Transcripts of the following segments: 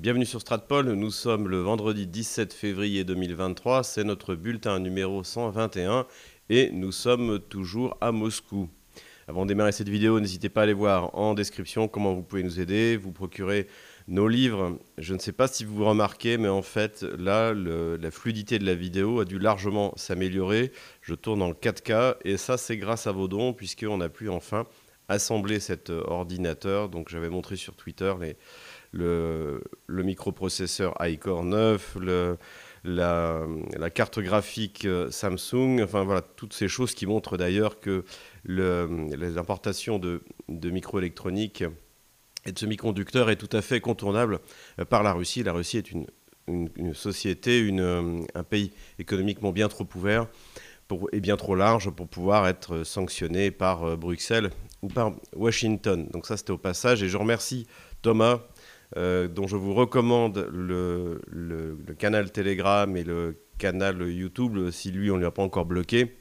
Bienvenue sur Stratpol, nous sommes le vendredi 17 février 2023, c'est notre bulletin numéro 121 et nous sommes toujours à Moscou. Avant de démarrer cette vidéo, n'hésitez pas à aller voir en description comment vous pouvez nous aider, vous procurer nos livres. Je ne sais pas si vous remarquez, mais en fait, là, la fluidité de la vidéo a dû largement s'améliorer. Je tourne en 4K et ça, c'est grâce à vos dons, puisqu'on a pu enfin assembler cet ordinateur. Donc, j'avais montré sur Twitter les le, microprocesseur iCore 9, la, carte graphique euh, Samsung, enfin voilà, toutes ces choses qui montrent d'ailleurs que les importations de, microélectronique et de semi-conducteurs est tout à fait contournable euh, par la Russie. La Russie est une, société, une, un pays économiquement bien trop ouvert et bien trop large pour pouvoir être sanctionné par euh, Bruxelles ou par Washington. Donc ça c'était au passage et je remercie Thomas euh, dont je vous recommande le, canal Telegram et le canal YouTube, si lui, on ne lui a pas encore bloqué.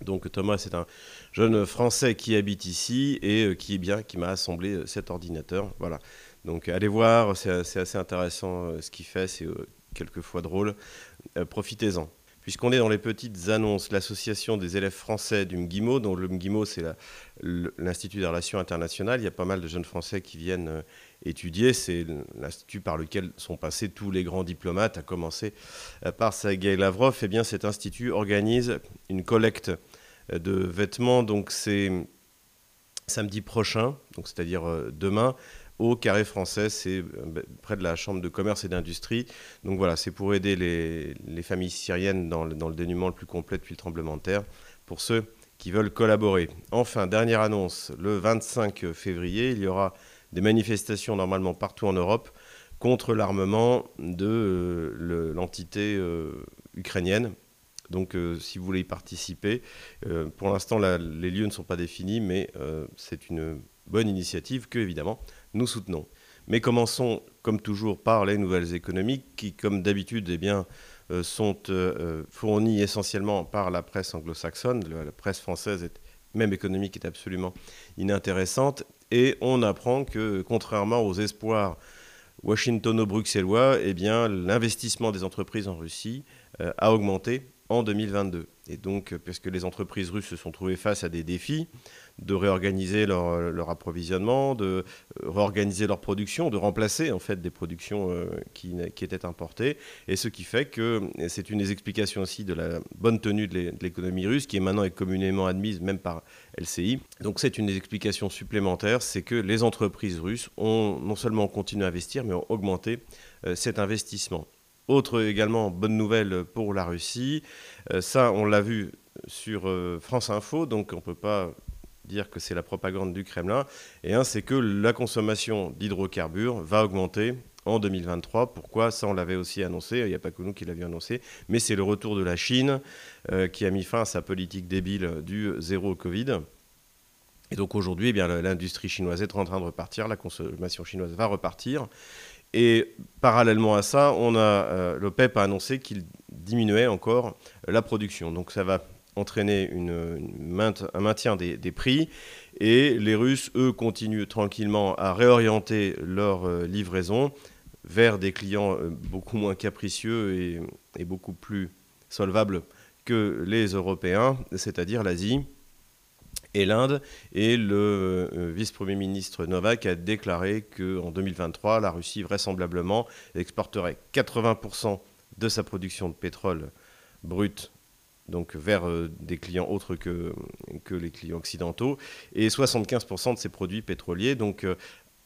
Donc Thomas, c'est un jeune Français qui habite ici et euh, qui est bien, qui m'a assemblé euh, cet ordinateur. Voilà. Donc allez voir, c'est assez intéressant ce qu'il fait, c'est quelquefois drôle. Profitez-en. Puisqu'on est dans les petites annonces, l'association des élèves français du MGIMO, dont le MGIMO c'est l'Institut des relations internationales, il y a pas mal de jeunes Français qui viennent euh, étudier, c'est l'institut par lequel sont passés tous les grands diplomates, à commencer euh, par Sergei Lavrov, eh bien cet institut organise une collecte euh, de vêtements, donc c'est samedi prochain, c'est-à-dire demain, au Carré Français, c'est euh, près de la Chambre de commerce et d'industrie. Donc voilà, c'est pour aider les, familles syriennes dans le, dénuement le plus complet depuis le tremblement de terre, pour ceux qui veulent collaborer. Enfin, dernière annonce, le 25 février, il y aura des manifestations normalement partout en Europe contre l'armement de euh, l'entité euh, ukrainienne. Donc si vous voulez y participer, pour l'instant les lieux ne sont pas définis, mais c'est une bonne initiative que évidemment nous soutenons. Mais commençons, comme toujours, par les nouvelles économiques qui, comme d'habitude, eh euh, sont euh, fournies essentiellement par la presse anglo-saxonne. La presse française, même économique, est absolument inintéressante. Et on apprend que, contrairement aux espoirs washingtono-bruxellois, eh l'investissement des entreprises en Russie euh, a augmenté en 2022. Et donc, puisque les entreprises russes se sont trouvées face à des défis, de réorganiser leur, approvisionnement, de euh, réorganiser leur production, de remplacer en fait des productions euh, qui, étaient importées. Et ce qui fait que c'est une des explications aussi de la bonne tenue de l'économie russe, qui est maintenant communément admise même par LCI. Donc c'est une des explications supplémentaires, c'est que les entreprises russes ont non seulement continué à investir, mais ont augmenté euh, cet investissement. Autre également bonne nouvelle pour la Russie, ça on l'a vu sur France Info, donc on ne peut pas dire que c'est la propagande du Kremlin. Et un, c'est que la consommation d'hydrocarbures va augmenter en 2023. Pourquoi? Ça, on l'avait aussi annoncé. Il n'y a pas que nous qui l'avions annoncé. Mais c'est le retour de la Chine euh, qui a mis fin à sa politique débile du zéro Covid. Et donc aujourd'hui, eh l'industrie chinoise est en train de repartir. La consommation chinoise va repartir. Et parallèlement à ça, on a, euh, l'OPEP a annoncé qu'il diminuait encore la production. Donc ça va entraîner un maintien des, prix. Et les Russes, eux, continuent tranquillement à réorienter leur euh, livraison vers des clients euh, beaucoup moins capricieux et, beaucoup plus solvables que les Européens, c'est-à-dire l'Asie et l'Inde. Et le euh, vice-premier ministre Novak a déclaré qu'en 2023, la Russie vraisemblablement exporterait 80% de sa production de pétrole brut donc vers euh, des clients autres que, que les clients occidentaux, et 75% de ces produits pétroliers. Donc euh,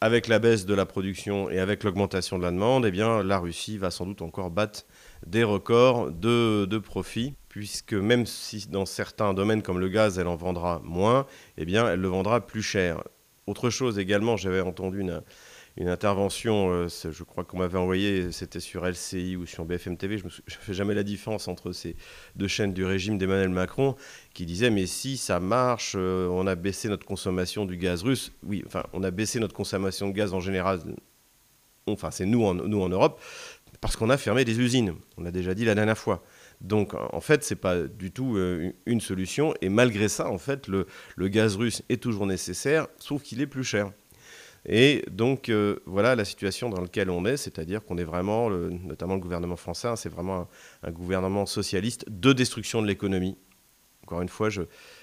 avec la baisse de la production et avec l'augmentation de la demande, eh la Russie va sans doute encore battre des records de, de profit, puisque même si dans certains domaines comme le gaz, elle en vendra moins, eh elle le vendra plus cher. Autre chose également, j'avais entendu une, une intervention, euh, je crois qu'on m'avait envoyé, c'était sur LCI ou sur BFM TV, je ne fais jamais la différence entre ces deux chaînes du régime d'Emmanuel Macron, qui disait mais si ça marche, euh, on a baissé notre consommation du gaz russe. Oui, enfin, on a baissé notre consommation de gaz en général, enfin c'est nous en, Europe, parce qu'on a fermé des usines, on l'a déjà dit la dernière fois. Donc en fait, ce n'est pas du tout euh, une solution. Et malgré ça, en fait, le gaz russe est toujours nécessaire, sauf qu'il est plus cher. Et donc voilà la situation dans laquelle on est, c'est-à-dire qu'on est vraiment, notamment le gouvernement français, hein, c'est vraiment un, gouvernement socialiste de destruction de l'économie. Encore une fois,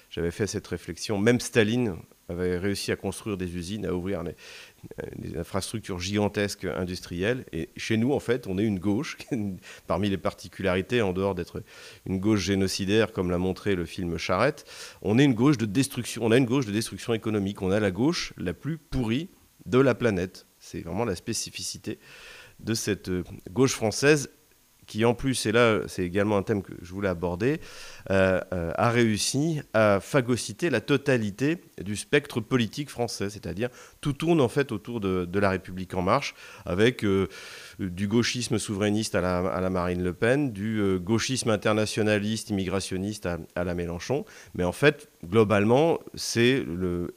j'avais fait cette réflexion. Même Staline avait réussi à construire des usines, à ouvrir des, infrastructures gigantesques industrielles. Et chez nous, en fait, on est une gauche, parmi les particularités, en dehors d'être une gauche génocidaire, comme l'a montré le film Charette, on est une gauche de destruction. On a une gauche de destruction économique. On a la gauche la plus pourrie de la planète. C'est vraiment la spécificité de cette gauche française qui en plus, et là c'est également un thème que je voulais aborder, euh, euh, a réussi à phagocyter la totalité du spectre politique français, c'est-à-dire tout tourne en fait autour de, la République en marche, avec euh, du gauchisme souverainiste à la, Marine Le Pen, du gauchisme internationaliste, immigrationniste à, à, la Mélenchon, mais en fait, globalement, c'est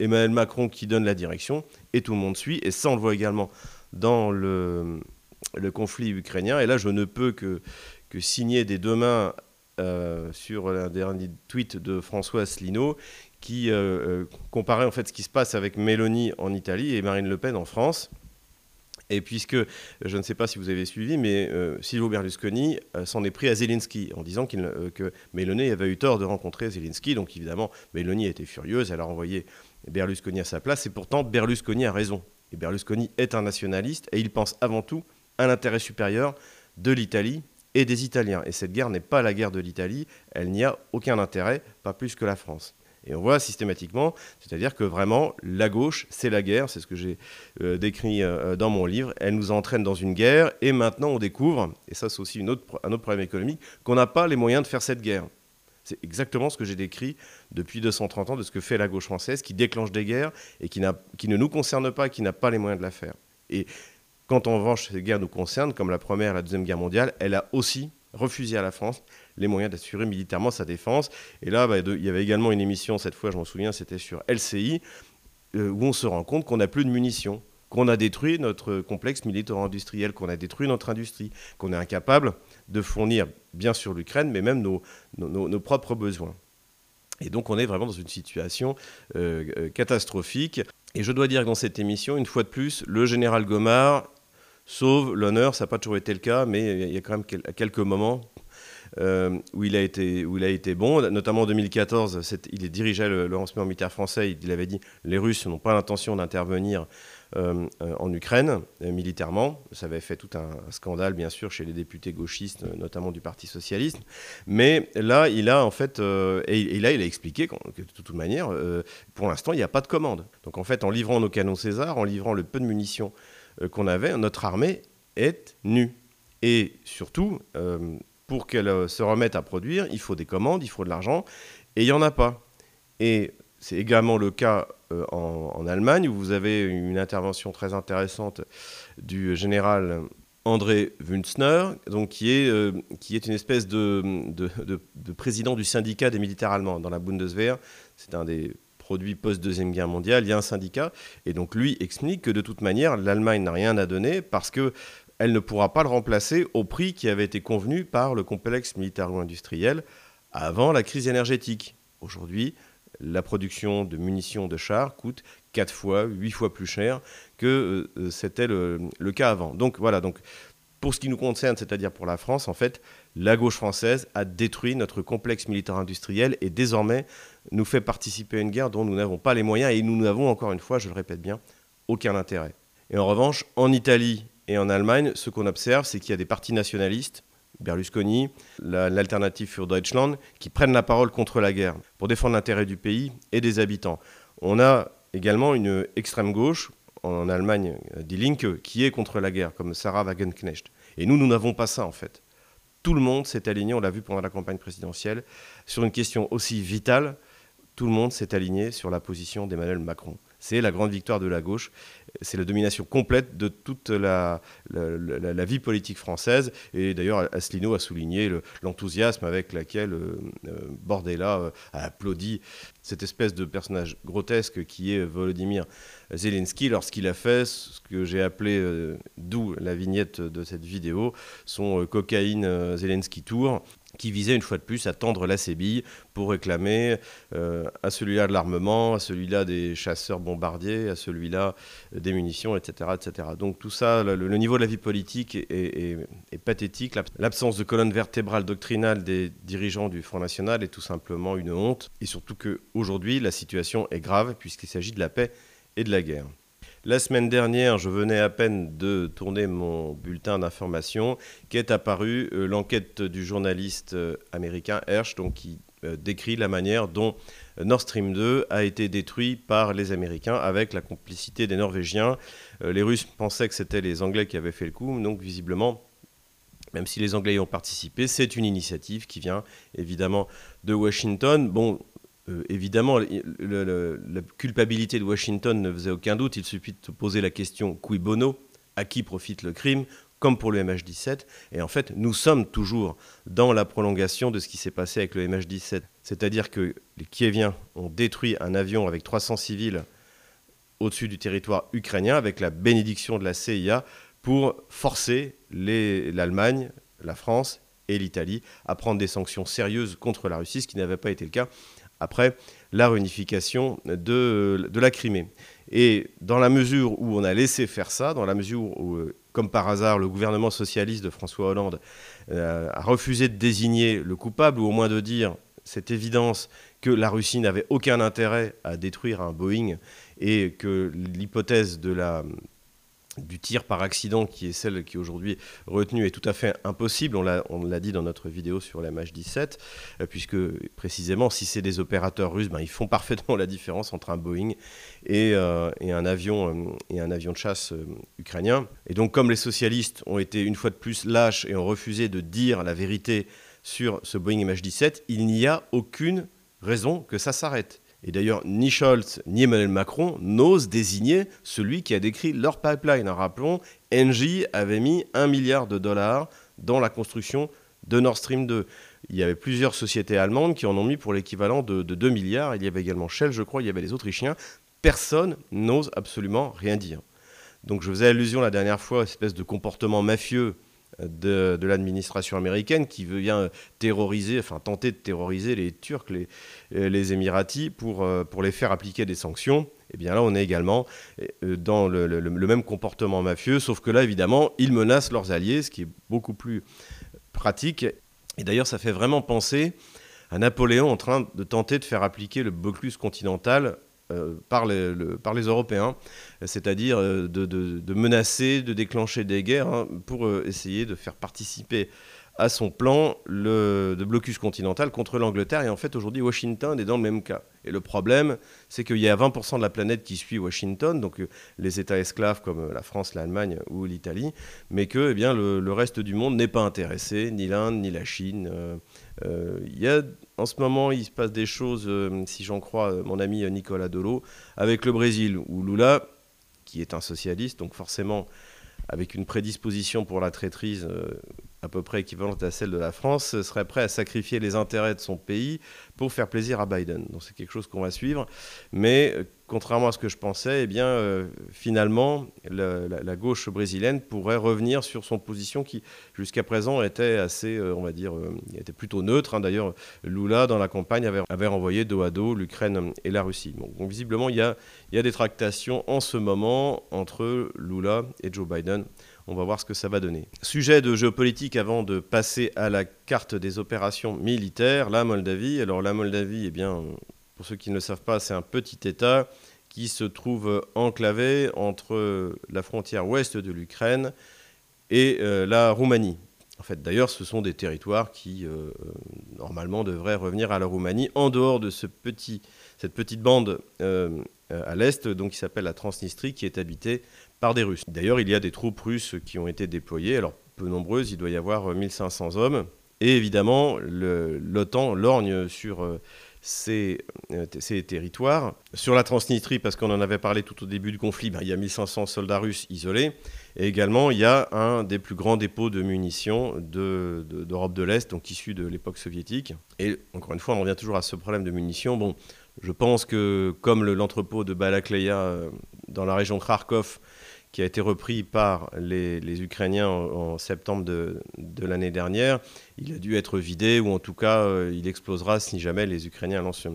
Emmanuel Macron qui donne la direction, et tout le monde suit, et ça on le voit également dans le conflit ukrainien. Et là, je ne peux que, que signer des deux mains euh, sur un dernier tweet de François Asselineau qui euh, euh, comparait en fait ce qui se passe avec Mélanie en Italie et Marine Le Pen en France. Et puisque, je ne sais pas si vous avez suivi, mais Silvio Berlusconi s'en est pris à Zelensky en disant que Mélanie avait eu tort de rencontrer Zelensky. Donc évidemment, Mélanie était furieuse, elle a envoyé Berlusconi à sa place. Et pourtant, Berlusconi a raison. Et Berlusconi est un nationaliste et il pense avant tout à l'intérêt supérieur de l'Italie et des Italiens. Et cette guerre n'est pas la guerre de l'Italie, elle n'y a aucun intérêt, pas plus que la France. Et on voit systématiquement, c'est-à-dire que vraiment, la gauche, c'est la guerre, c'est ce que j'ai euh, décrit euh, dans mon livre, elle nous entraîne dans une guerre, et maintenant on découvre, et ça c'est aussi un autre problème économique, qu'on n'a pas les moyens de faire cette guerre. C'est exactement ce que j'ai décrit depuis 230 ans de ce que fait la gauche française, qui déclenche des guerres et qui ne nous concerne pas, qui n'a pas les moyens de la faire. Et quand en revanche ces guerres nous concernent, comme la Première et la Deuxième Guerre mondiale, elle a aussi refusé à la France les moyens d'assurer militairement sa défense. Et là, bah, il y avait également une émission, cette fois je m'en souviens, c'était sur LCI, euh, où on se rend compte qu'on n'a plus de munitions, qu'on a détruit notre complexe militaire-industriel, qu'on a détruit notre industrie, qu'on est incapable de fournir, bien sûr, l'Ukraine, mais même nos, nos, propres besoins. Et donc on est vraiment dans une situation euh, euh, catastrophique. Et je dois dire que dans cette émission, une fois de plus, le général Gomard sauve l'honneur. Ça n'a pas toujours été le cas, mais il y a quand même quelques moments euh, où, il a été, où il a été bon. Notamment en 2014, il dirigeait le, le renseignement militaire français. Il avait dit les Russes n'ont pas l'intention d'intervenir euh, euh, en Ukraine militairement. Ça avait fait tout un scandale, bien sûr, chez les députés gauchistes, notamment du Parti socialiste. Mais là, il a en fait, et, là, il a expliqué que de toute manière, pour l'instant, il n'y a pas de commande. Donc en fait, en livrant nos canons César, en livrant le peu de munitions qu'on avait, notre armée est nue. Et surtout, euh, pour qu'elle euh, se remette à produire, il faut des commandes, il faut de l'argent, et il n'y en a pas. Et c'est également le cas en, Allemagne, où vous avez une intervention très intéressante du général André Wünzner, donc qui, est, qui est une espèce de, de, président du syndicat des militaires allemands dans la Bundeswehr. C'est un des produit post-deuxième guerre mondiale, il y a un syndicat. Et donc lui explique que de toute manière, l'Allemagne n'a rien à donner parce que elle ne pourra pas le remplacer au prix qui avait été convenu par le complexe militaro-industriel avant la crise énergétique. Aujourd'hui, la production de munitions de chars coûte 4 fois, 8 fois plus cher que euh, c'était le, le, cas avant. Donc voilà, donc pour ce qui nous concerne, c'est-à-dire pour la France, en fait, la gauche française a détruit notre complexe militaire industriel et désormais nous fait participer à une guerre dont nous n'avons pas les moyens et nous n'avons, encore une fois, je le répète bien, aucun intérêt. Et en revanche, en Italie et en Allemagne, ce qu'on observe, c'est qu'il y a des partis nationalistes, Berlusconi, l'alternative für Deutschland, qui prennent la parole contre la guerre pour défendre l'intérêt du pays et des habitants. On a également une extrême gauche, en Allemagne, Die Linke, qui est contre la guerre, comme Sarah Wagenknecht. Et nous, nous n'avons pas ça, en fait. Tout le monde s'est aligné, on l'a vu pendant la campagne présidentielle, sur une question aussi vitale, tout le monde s'est aligné sur la position d'Emmanuel Macron. C'est la grande victoire de la gauche c'est la domination complète de toute la, vie politique française. Et d'ailleurs, Asselineau a souligné l'enthousiasme avec lequel euh, euh, euh, a applaudi cette espèce de personnage grotesque qui est Volodymyr Zelensky lorsqu'il a fait ce que j'ai appelé, d'où la vignette de cette vidéo, son cocaïne Zelensky Tour, qui visait une fois de plus à tendre la sébille pour réclamer euh, à celui-là de l'armement, à celui-là des chasseurs bombardiers, à celui-là des munitions, etc. etc. Donc tout ça, le, niveau de la vie politique est, pathétique. L'absence de colonne vertébrale doctrinale des dirigeants du Front National est tout simplement une honte. Et surtout qu'aujourd'hui, la situation est grave puisqu'il s'agit de la paix et de la guerre. La semaine dernière, je venais à peine de tourner mon bulletin d'information qu'est apparue euh, l'enquête du journaliste euh, américain Hersh, donc qui euh, décrit la manière dont Nord Stream 2 a été détruit par les Américains avec la complicité des Norvégiens. les Russes pensaient que c'était les Anglais qui avaient fait le coup, donc visiblement même si les Anglais y ont participé, c'est une initiative qui vient évidemment de Washington. Bon, euh, évidemment, la culpabilité de Washington ne faisait aucun doute. Il suffit de se poser la question qui bono À qui profite le crime Comme pour le MH17. Et en fait, nous sommes toujours dans la prolongation de ce qui s'est passé avec le MH17. C'est-à-dire que les Kieviens ont détruit un avion avec 300 civils au-dessus du territoire ukrainien avec la bénédiction de la CIA pour forcer l'Allemagne, la France et l'Italie à prendre des sanctions sérieuses contre la Russie, ce qui n'avait pas été le cas après la réunification de, la Crimée. Et dans la mesure où on a laissé faire ça, dans la mesure où, euh, comme par hasard, le gouvernement socialiste de François Hollande euh, a refusé de désigner le coupable, ou au moins de dire cette évidence que la Russie n'avait aucun intérêt à détruire un Boeing et que l'hypothèse de la du tir par accident, qui est celle qui aujourd'hui retenue, est tout à fait impossible. On l'a dit dans notre vidéo sur la MH17, euh, puisque précisément, si c'est des opérateurs russes, ben, ils font parfaitement la différence entre un Boeing et, euh, un, avion, euh, et un avion de chasse ukrainien. Et donc, comme les socialistes ont été une fois de plus lâches et ont refusé de dire la vérité sur ce Boeing MH17, il n'y a aucune raison que ça s'arrête. Et d'ailleurs, ni Scholz ni Emmanuel Macron n'osent désigner celui qui a décrit leur pipeline. Rappelons, Engie avait mis un milliard de dollars dans la construction de Nord Stream 2. Il y avait plusieurs sociétés allemandes qui en ont mis pour l'équivalent de, de 2 milliards. Il y avait également Shell, je crois, il y avait les Autrichiens. Personne n'ose absolument rien dire. Donc je faisais allusion la dernière fois à cette espèce de comportement mafieux de, l'administration américaine qui vient terroriser, enfin tenter de terroriser les Turcs, les, les Émiratis pour, euh, pour les faire appliquer des sanctions. Et eh bien là, on est également euh, dans le, même comportement mafieux, sauf que là, évidemment, ils menacent leurs alliés, ce qui est beaucoup plus pratique. Et d'ailleurs, ça fait vraiment penser à Napoléon en train de tenter de faire appliquer le blocus continental par, les, par, les, Européens, c'est-à-dire euh, de, menacer, de déclencher des guerres hein, pour euh, essayer de faire participer à son plan de blocus continental contre l'Angleterre. Et en fait, aujourd'hui, Washington est dans le même cas. Et le problème, c'est qu'il y a 20% de la planète qui suit Washington, donc les États esclaves comme la France, l'Allemagne ou l'Italie, mais que eh bien, le, reste du monde n'est pas intéressé, ni l'Inde, ni la Chine. Il y a en ce moment, il se passe des choses, euh, si j'en crois euh, mon ami Nicolas Dolo, avec le Brésil, où Lula, qui est un socialiste, donc forcément avec une prédisposition pour la traîtrise euh, à peu près équivalente à celle de la France, serait prêt à sacrifier les intérêts de son pays pour faire plaisir à Biden. Donc c'est quelque chose qu'on va suivre. Mais euh, contrairement à ce que je pensais, eh bien, euh, finalement, la, gauche brésilienne pourrait revenir sur son position qui, jusqu'à présent, était assez, on va dire, était plutôt neutre. Hein. D'ailleurs, Lula, dans la campagne, avait, avait renvoyé dos à dos l'Ukraine et la Russie. donc visiblement, il y a, il y a des tractations en ce moment entre Lula et Joe Biden. On va voir ce que ça va donner. Sujet de géopolitique avant de passer à la carte des opérations militaires, la Moldavie. Alors la Moldavie, eh bien, pour ceux qui ne le savent pas, c'est un petit État qui se trouve enclavé entre la frontière ouest de l'Ukraine et euh, la Roumanie. En fait, d'ailleurs, ce sont des territoires qui, euh, euh, normalement, devraient revenir à la Roumanie, en dehors de cette petite bande à l'est, donc qui s'appelle la Transnistrie, qui est habitée par des Russes. D'ailleurs, il y a des troupes russes qui ont été déployées, alors peu nombreuses, il doit y avoir 1500 euh, hommes. Et évidemment, l'OTAN lorgne sur euh, ces, euh, ces, territoires. Sur la Transnistrie, parce qu'on en avait parlé tout au début du conflit, ben, il y a 1500 soldats russes isolés. Et également, il y a un des plus grands dépôts de munitions d'Europe de, l'Est, donc issu de l'époque soviétique. Et encore une fois, on revient toujours à ce problème de munitions. Bon, je pense que comme l'entrepôt de Balakleya dans la région Kharkov, qui a été repris par les, Ukrainiens en, septembre de, l'année dernière. Il a dû être vidé, ou en tout cas, euh, il explosera si jamais les Ukrainiens lancent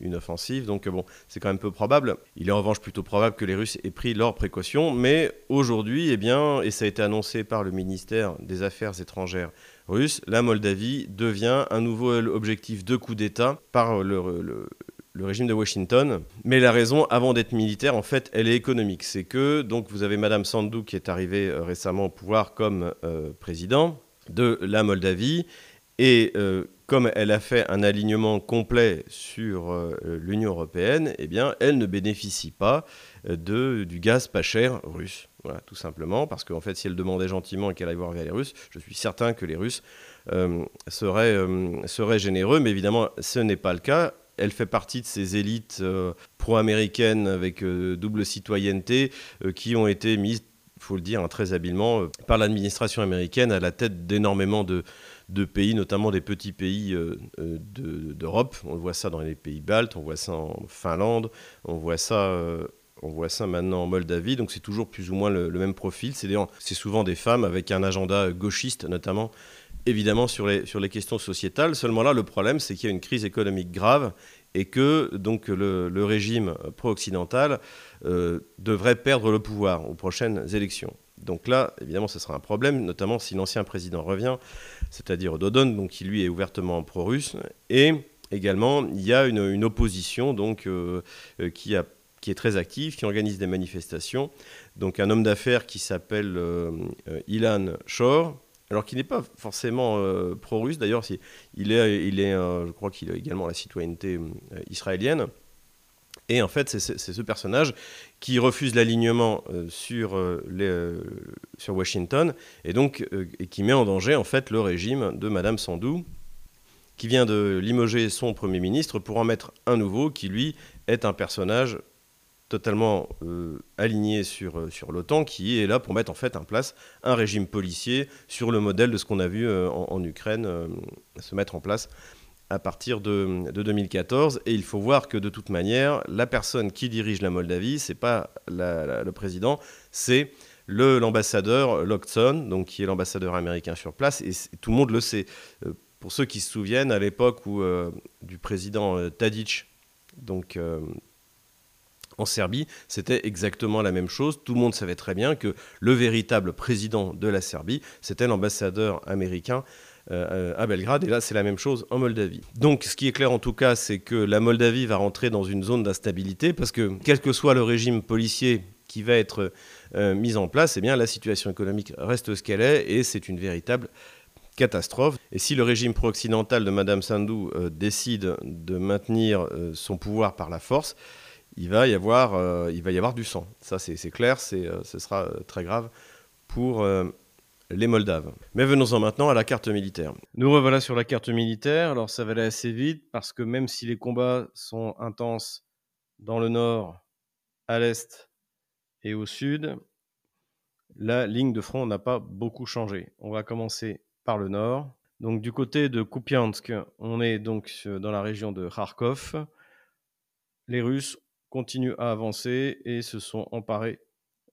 une, offensive. Donc bon, c'est quand même peu probable. Il est en revanche plutôt probable que les Russes aient pris leurs précautions. Mais aujourd'hui, eh bien, et ça a été annoncé par le ministère des Affaires étrangères russe, la Moldavie devient un nouveau objectif de coup d'État par le, le régime de Washington. Mais la raison, avant d'être militaire, en fait, elle est économique. C'est que donc vous avez Madame Sandou qui est arrivée euh, récemment au pouvoir comme euh, président de la Moldavie. Et euh, comme elle a fait un alignement complet sur l'Union européenne, eh bien, elle ne bénéficie pas de, du gaz pas cher russe. Voilà, tout simplement, parce qu'en fait, si elle demandait gentiment qu'elle aille voir vers les Russes, je suis certain que les Russes seraient généreux, mais évidemment, ce n'est pas le cas elle fait partie de ces élites euh, pro-américaines avec euh, double citoyenneté euh, qui ont été mises, il faut le dire hein, très habilement, par l'administration américaine à la tête d'énormément de, pays, notamment des petits pays d'Europe. on voit ça dans les pays baltes, on voit ça en Finlande, on voit ça on voit ça maintenant en Moldavie, donc c'est toujours plus ou moins le même profil. C'est souvent des femmes avec un agenda gauchiste notamment, évidemment sur les, sur les questions sociétales. Seulement là, le problème, c'est qu'il y a une crise économique grave et que donc le, régime pro-occidental euh, devrait perdre le pouvoir aux prochaines élections. Donc là, évidemment, ce sera un problème, notamment si l'ancien président revient, c'est-à-dire Dodon, donc qui lui est ouvertement pro-russe, et également il y a une, opposition donc euh, euh, qui est très active, qui organise des manifestations. Donc un homme d'affaires qui s'appelle Ilan Shor, alors qu'il n'est pas forcément euh, pro-russe. D'ailleurs, il est, il est je crois qu'il a également la citoyenneté euh, israélienne. Et en fait, c'est ce personnage qui refuse l'alignement euh, sur, Washington et donc qui met en danger en fait le régime de Madame Sandou, qui vient de limoger son premier ministre pour en mettre un nouveau qui lui est un personnage totalement euh, aligné sur, euh, sur l'OTAN, qui est là pour mettre en fait en place un régime policier sur le modèle de ce qu'on a vu euh, en, Ukraine se mettre en place à partir de, de, 2014. Et il faut voir que de toute manière, la personne qui dirige la Moldavie, c'est pas le président, c'est l'ambassadeur Lockton, donc qui est l'ambassadeur américain sur place, et tout le monde le sait. pour ceux qui se souviennent, à l'époque où du président Tadic, donc en Serbie, c'était exactement la même chose. Tout le monde savait très bien que le véritable président de la Serbie, c'était l'ambassadeur américain euh, à Belgrade. Et là, c'est la même chose en Moldavie. Donc, ce qui est clair en tout cas, c'est que la Moldavie va rentrer dans une zone d'instabilité parce que, quel que soit le régime policier qui va être euh, mis en place, eh bien, la situation économique reste ce qu'elle est et c'est une véritable catastrophe. Et si le régime pro-occidental de Madame Sandou euh, décide de maintenir son pouvoir par la force, il va y avoir, euh, il va y avoir du sang. Ça, c'est clair, euh, ce sera euh, très grave pour les Moldaves. Mais venons-en maintenant à la carte militaire. Nous revoilà sur la carte militaire. Alors, ça va aller assez vite parce que même si les combats sont intenses dans le nord, à l'est et au sud, la ligne de front n'a pas beaucoup changé. On va commencer par le nord. Donc du côté de Kupiansk, on est donc dans la région de Kharkov. Les Russes continuent à avancer et se sont emparés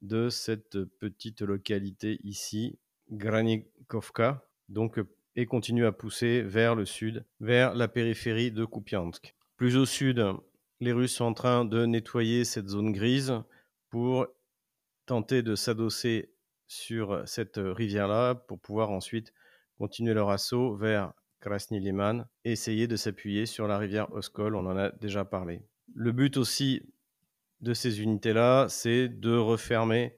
de cette petite localité ici, Granikovka, donc, et continuent à pousser vers le sud, vers la périphérie de Kupiansk. Plus au sud, les Russes sont en train de nettoyer cette zone grise pour tenter de s'adosser sur cette rivière-là pour pouvoir ensuite continuer leur assaut vers Krasny Liman et essayer de s'appuyer sur la rivière Oskol, on en a déjà parlé. Le but aussi de ces unités-là, c'est de refermer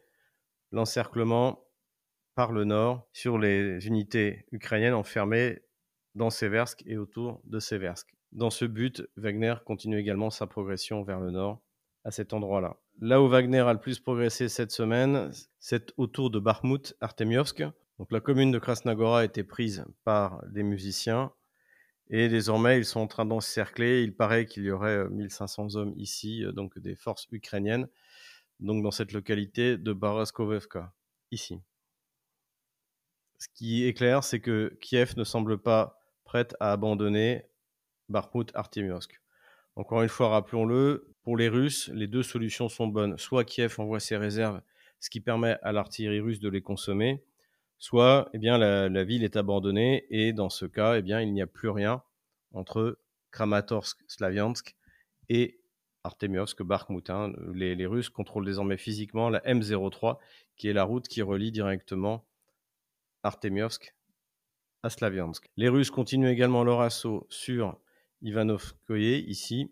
l'encerclement par le nord sur les unités ukrainiennes enfermées dans Seversk et autour de Seversk. Dans ce but, Wagner continue également sa progression vers le nord à cet endroit-là. Là où Wagner a le plus progressé cette semaine, c'est autour de Bakhmut, Artemiovsk. Donc la commune de Krasnagora a été prise par des musiciens et désormais, ils sont en train d'encercler. Il paraît qu'il y aurait 1500 hommes ici, donc des forces ukrainiennes, donc dans cette localité de Baraskovevka, ici. Ce qui est clair, c'est que Kiev ne semble pas prête à abandonner Bakhmut Artemiovsk. Encore une fois, rappelons-le, pour les Russes, les deux solutions sont bonnes. Soit Kiev envoie ses réserves, ce qui permet à l'artillerie russe de les consommer, soit eh bien, la, ville est abandonnée et dans ce cas, eh bien, il n'y a plus rien entre Kramatorsk, Slaviansk et Artemiovsk, Bakhmut. Hein. Les, Russes contrôlent désormais physiquement la M03, qui est la route qui relie directement Artemiovsk à Slaviansk. Les Russes continuent également leur assaut sur Ivanovskoye, ici,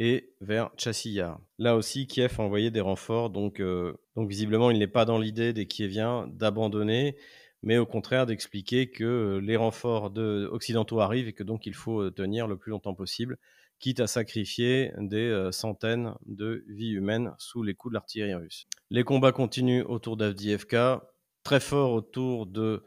et vers Chassiyar. Là aussi, Kiev a envoyé des renforts, donc, euh, donc visiblement, il n'est pas dans l'idée des Kieviens d'abandonner, mais au contraire d'expliquer que euh, les renforts de, occidentaux arrivent et que donc il faut euh, tenir le plus longtemps possible, quitte à sacrifier des centaines de vies humaines sous les coups de l'artillerie russe. Les combats continuent autour d'Avdiivka, très fort autour de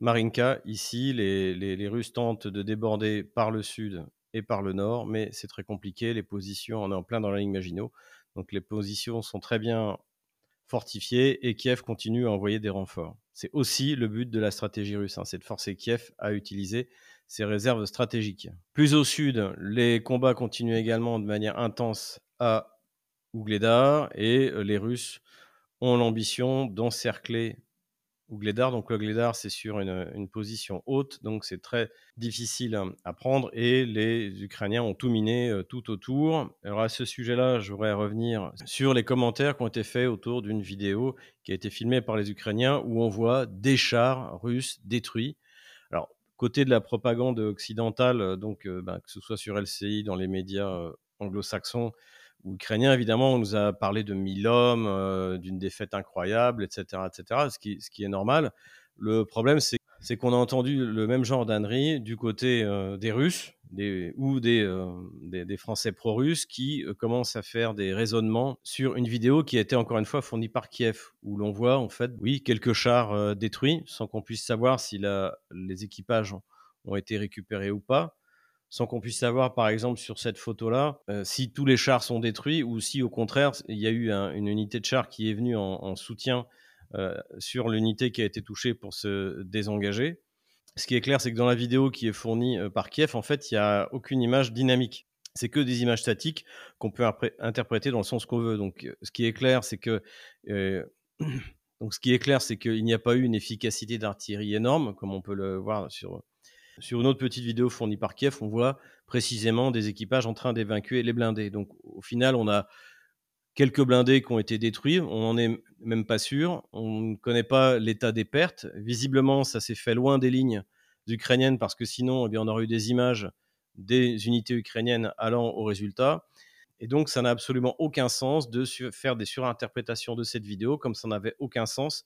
Marinka. Ici, les, les Russes tentent de déborder par le sud et par le nord, mais c'est très compliqué. Les positions, on est en plein dans la ligne Maginot, donc les positions sont très bien fortifiées et Kiev continue à envoyer des renforts. C'est aussi le but de la stratégie russe, hein, c'est de forcer Kiev à utiliser ses réserves stratégiques. Plus au sud, les combats continuent également de manière intense à Ougledar et euh, les Russes ont l'ambition d'encercler Glédard. Donc le Glédard, c'est sur une, position haute, donc c'est très difficile à prendre et les Ukrainiens ont tout miné euh, tout autour. Alors à ce sujet-là, je voudrais revenir sur les commentaires qui ont été faits autour d'une vidéo qui a été filmée par les Ukrainiens où on voit des chars russes détruits. Alors côté de la propagande occidentale, euh, donc euh, ben, que ce soit sur LCI, dans les médias anglo-saxons, ukrainien, évidemment, on nous a parlé de mille hommes, euh, d'une défaite incroyable, etc., etc., ce qui, est normal. Le problème, c'est qu'on a entendu le même genre d'ânerie du côté euh, des Russes ou des, euh, des, Français pro-russes qui commencent à faire des raisonnements sur une vidéo qui a été encore une fois fournie par Kiev, où l'on voit en fait, oui, quelques chars détruits, sans qu'on puisse savoir si les équipages ont été récupérés ou pas sans qu'on puisse savoir, par exemple, sur cette photo-là, euh, si tous les chars sont détruits ou si, au contraire, il y a eu une unité de chars qui est venue en, soutien euh, sur l'unité qui a été touchée pour se désengager. Ce qui est clair, c'est que dans la vidéo qui est fournie euh, par Kiev, en fait, il n'y a aucune image dynamique. C'est que des images statiques qu'on peut interpréter dans le sens qu'on veut. Donc, ce qui est clair, c'est que donc, ce qui est clair, c'est qu'il n'y a pas eu une efficacité d'artillerie énorme, comme on peut le voir sur sur une autre petite vidéo fournie par Kiev, on voit précisément des équipages en train d'évacuer les blindés. Donc au final, on a quelques blindés qui ont été détruits, on n'en est même pas sûr, on ne connaît pas l'état des pertes. Visiblement, ça s'est fait loin des lignes ukrainiennes parce que sinon, eh bien, on aurait eu des images des unités ukrainiennes allant au résultat. Et donc, ça n'a absolument aucun sens de faire des surinterprétations de cette vidéo, comme ça n'avait aucun sens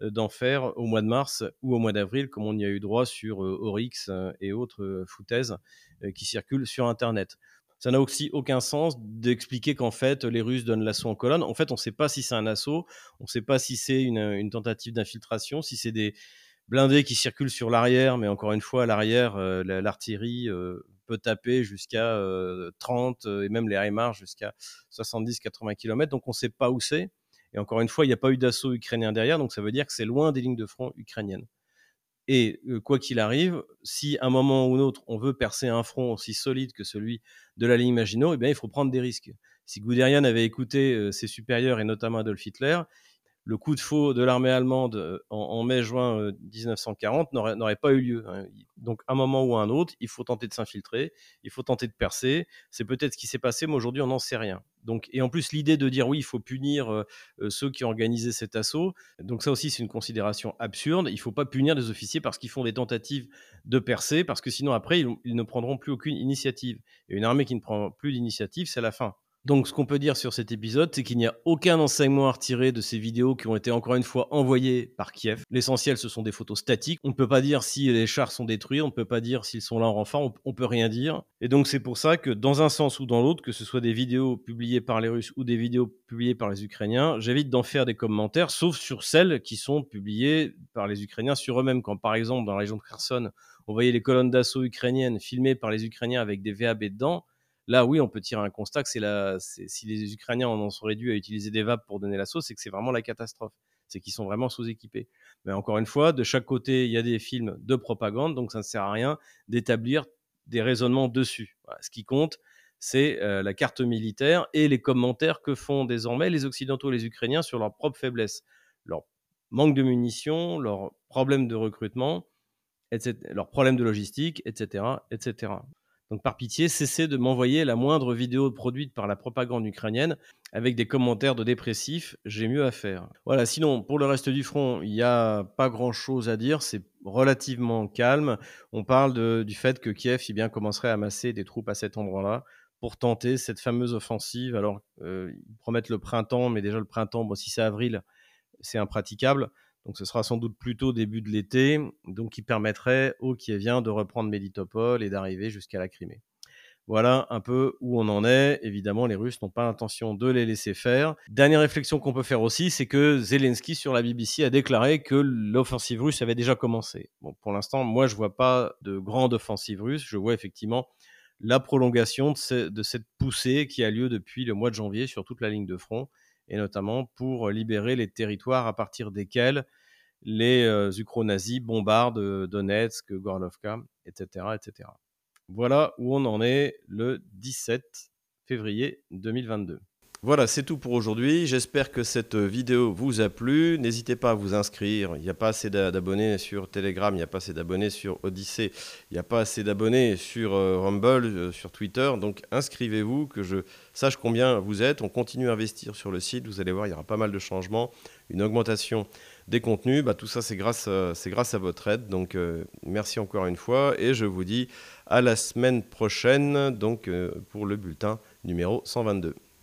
d'en faire au mois de mars ou au mois d'avril, comme on y a eu droit sur euh, Oryx euh, et autres foutaises qui circulent sur Internet. Ça n'a aussi aucun sens d'expliquer qu'en fait, les Russes donnent l'assaut en colonne. En fait, on ne sait pas si c'est un assaut, on ne sait pas si c'est une, tentative d'infiltration, si c'est des blindés qui circulent sur l'arrière, mais encore une fois, à l'arrière, l'artillerie peut taper jusqu'à 30 et même les HIMARS jusqu'à 70-80 km, donc on ne sait pas où c'est. Et encore une fois, il n'y a pas eu d'assaut ukrainien derrière, donc ça veut dire que c'est loin des lignes de front ukrainiennes. Et euh, quoi qu'il arrive, si à un moment ou un autre on veut percer un front aussi solide que celui de la ligne Maginot, eh bien, il faut prendre des risques. Si Guderian avait écouté euh, ses supérieurs et notamment Adolf Hitler, le coup de faux de l'armée allemande euh, en, mai-juin 1940 euh, n'aurait pas eu lieu. Hein. Donc, à un moment ou à un autre, il faut tenter de s'infiltrer, il faut tenter de percer. C'est peut-être ce qui s'est passé, mais aujourd'hui, on n'en sait rien. Donc, et en plus, l'idée de dire oui, il faut punir euh, ceux qui ont organisé cet assaut, donc ça aussi, c'est une considération absurde. Il ne faut pas punir des officiers parce qu'ils font des tentatives de percer, parce que sinon, après, ils ne prendront plus aucune initiative. Et une armée qui ne prend plus d'initiative, c'est la fin. Donc, ce qu'on peut dire sur cet épisode, c'est qu'il n'y a aucun enseignement à retirer de ces vidéos qui ont été encore une fois envoyées par Kiev. L'essentiel, ce sont des photos statiques. On ne peut pas dire si les chars sont détruits, on ne peut pas dire s'ils sont là en renfort, on, ne peut rien dire. Et donc, c'est pour ça que dans un sens ou dans l'autre, que ce soit des vidéos publiées par les Russes ou des vidéos publiées par les Ukrainiens, j'évite d'en faire des commentaires, sauf sur celles qui sont publiées par les Ukrainiens sur eux-mêmes. Quand par exemple, dans la région de Kherson, on voyait les colonnes d'assaut ukrainiennes filmées par les Ukrainiens avec des VAB dedans Là, oui, on peut tirer un constat que c'est la, si les Ukrainiens en sont réduits à utiliser des VAP pour donner l'assaut, c'est que c'est vraiment la catastrophe. C'est qu'ils sont vraiment sous-équipés. Mais encore une fois, de chaque côté, il y a des films de propagande, donc ça ne sert à rien d'établir des raisonnements dessus. Ce qui compte, c'est euh, la carte militaire et les commentaires que font désormais les Occidentaux et les Ukrainiens sur leurs propres faiblesses. leur manque de munitions, leurs problèmes de recrutement, leurs problèmes de logistique, etc., etc. Donc par pitié, cessez de m'envoyer la moindre vidéo produite par la propagande ukrainienne avec des commentaires de dépressifs, j'ai mieux à faire. Voilà, sinon, pour le reste du front, il n'y a pas grand-chose à dire, c'est relativement calme. On parle du fait que Kiev eh bien, commencerait à amasser des troupes à cet endroit-là pour tenter cette fameuse offensive. Alors, euh, ils promettent le printemps, mais déjà le printemps, bon, si c'est avril, c'est impraticable. Donc ce sera sans doute plutôt début de l'été, donc qui permettrait aux Kieviens de reprendre Mélitopol et d'arriver jusqu'à la Crimée. Voilà un peu où on en est. Évidemment, les Russes n'ont pas l'intention de les laisser faire. Dernière réflexion qu'on peut faire aussi, c'est que Zelensky sur la BBC a déclaré que l'offensive russe avait déjà commencé. Bon, pour l'instant, moi, je vois pas de grande offensive russe. Je vois effectivement la prolongation de cette poussée qui a lieu depuis le mois de janvier sur toute la ligne de front et notamment pour libérer les territoires à partir desquels les euh, ukro-nazis bombardent euh, Donetsk, Gorlovka, etc., etc. Voilà où on en est le 17 février 2022. Voilà, c'est tout pour aujourd'hui. J'espère que cette vidéo vous a plu. N'hésitez pas à vous inscrire. Il n'y a pas assez d'abonnés sur Telegram, il n'y a pas assez d'abonnés sur Odyssey, il n'y a pas assez d'abonnés sur euh, Rumble, euh, sur Twitter. Donc inscrivez-vous, que je sache combien vous êtes. On continue à investir sur le site. Vous allez voir, il y aura pas mal de changements, une augmentation des contenus. Bah, tout ça, c'est grâce, à votre aide. Donc euh, merci encore une fois et je vous dis à la semaine prochaine donc, pour le bulletin numéro 122.